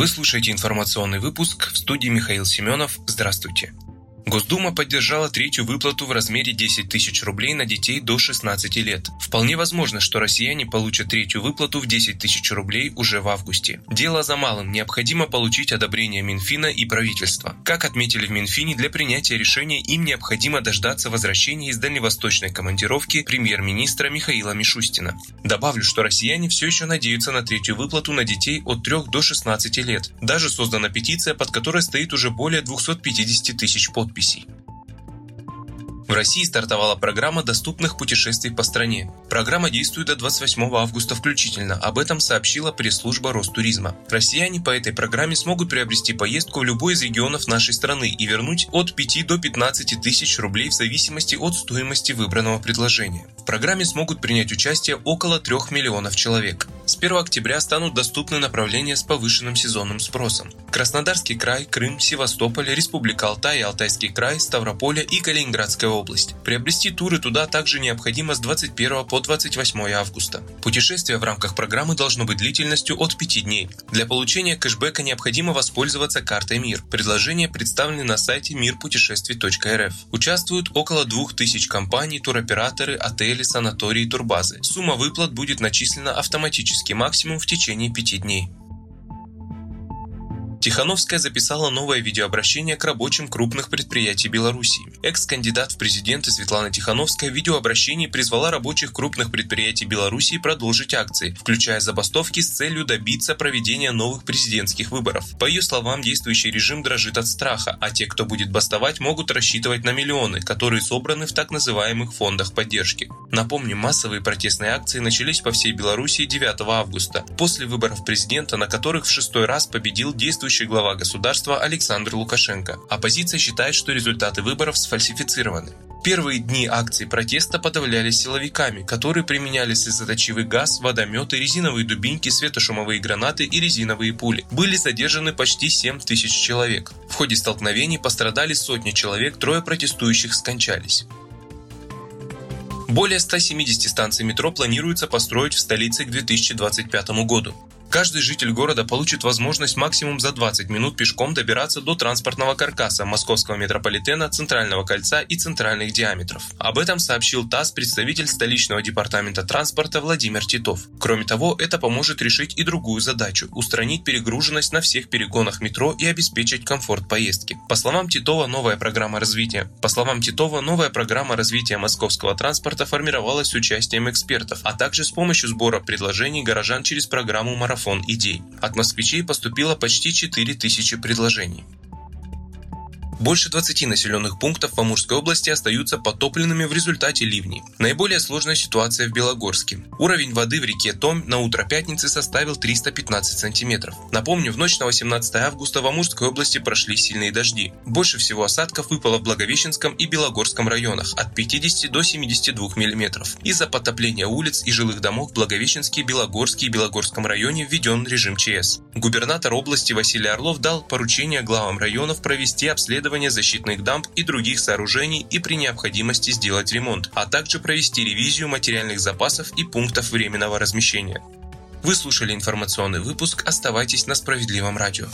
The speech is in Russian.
Вы слушаете информационный выпуск в студии Михаил Семенов. Здравствуйте. Госдума поддержала третью выплату в размере 10 тысяч рублей на детей до 16 лет. Вполне возможно, что россияне получат третью выплату в 10 тысяч рублей уже в августе. Дело за малым. Необходимо получить одобрение Минфина и правительства. Как отметили в Минфине, для принятия решения им необходимо дождаться возвращения из дальневосточной командировки премьер-министра Михаила Мишустина. Добавлю, что россияне все еще надеются на третью выплату на детей от 3 до 16 лет. Даже создана петиция, под которой стоит уже более 250 тысяч подписей подписей. В России стартовала программа доступных путешествий по стране. Программа действует до 28 августа включительно. Об этом сообщила пресс-служба Ростуризма. Россияне по этой программе смогут приобрести поездку в любой из регионов нашей страны и вернуть от 5 до 15 тысяч рублей в зависимости от стоимости выбранного предложения. В программе смогут принять участие около 3 миллионов человек. С 1 октября станут доступны направления с повышенным сезонным спросом. Краснодарский край, Крым, Севастополь, Республика Алтай, Алтайский край, Ставрополя и Калининградская область. Приобрести туры туда также необходимо с 21 по 28 августа. Путешествие в рамках программы должно быть длительностью от 5 дней. Для получения кэшбэка необходимо воспользоваться картой МИР. Предложения представлены на сайте мирпутешествий.рф. Участвуют около 2000 компаний, туроператоры, отели, санатории, турбазы. Сумма выплат будет начислена автоматически максимум в течение пяти дней. Тихановская записала новое видеообращение к рабочим крупных предприятий Беларуси. Экс-кандидат в президенты Светлана Тихановская в видеообращении призвала рабочих крупных предприятий Беларуси продолжить акции, включая забастовки с целью добиться проведения новых президентских выборов. По ее словам, действующий режим дрожит от страха, а те, кто будет бастовать, могут рассчитывать на миллионы, которые собраны в так называемых фондах поддержки. Напомню, массовые протестные акции начались по всей Беларуси 9 августа, после выборов президента, на которых в шестой раз победил действующий действующий глава государства Александр Лукашенко. Оппозиция считает, что результаты выборов сфальсифицированы. Первые дни акций протеста подавлялись силовиками, которые применяли слезоточивый газ, водометы, резиновые дубинки, светошумовые гранаты и резиновые пули. Были задержаны почти 7 тысяч человек. В ходе столкновений пострадали сотни человек, трое протестующих скончались. Более 170 станций метро планируется построить в столице к 2025 году. Каждый житель города получит возможность максимум за 20 минут пешком добираться до транспортного каркаса московского метрополитена, центрального кольца и центральных диаметров. Об этом сообщил ТАСС представитель столичного департамента транспорта Владимир Титов. Кроме того, это поможет решить и другую задачу – устранить перегруженность на всех перегонах метро и обеспечить комфорт поездки. По словам Титова, новая программа развития. По словам Титова, новая программа развития московского транспорта формировалась с участием экспертов, а также с помощью сбора предложений горожан через программу «Марафон» марафон идей. От москвичей поступило почти 4000 предложений. Больше 20 населенных пунктов в Амурской области остаются потопленными в результате ливней. Наиболее сложная ситуация в Белогорске. Уровень воды в реке Том на утро пятницы составил 315 сантиметров. Напомню, в ночь на 18 августа в Амурской области прошли сильные дожди. Больше всего осадков выпало в Благовещенском и Белогорском районах от 50 до 72 миллиметров. Из-за потопления улиц и жилых домов в Благовещенске, Белогорске и Белогорском районе введен режим ЧС. Губернатор области Василий Орлов дал поручение главам районов провести обследование обследование защитных дамб и других сооружений и при необходимости сделать ремонт, а также провести ревизию материальных запасов и пунктов временного размещения. Вы слушали информационный выпуск, оставайтесь на справедливом радио.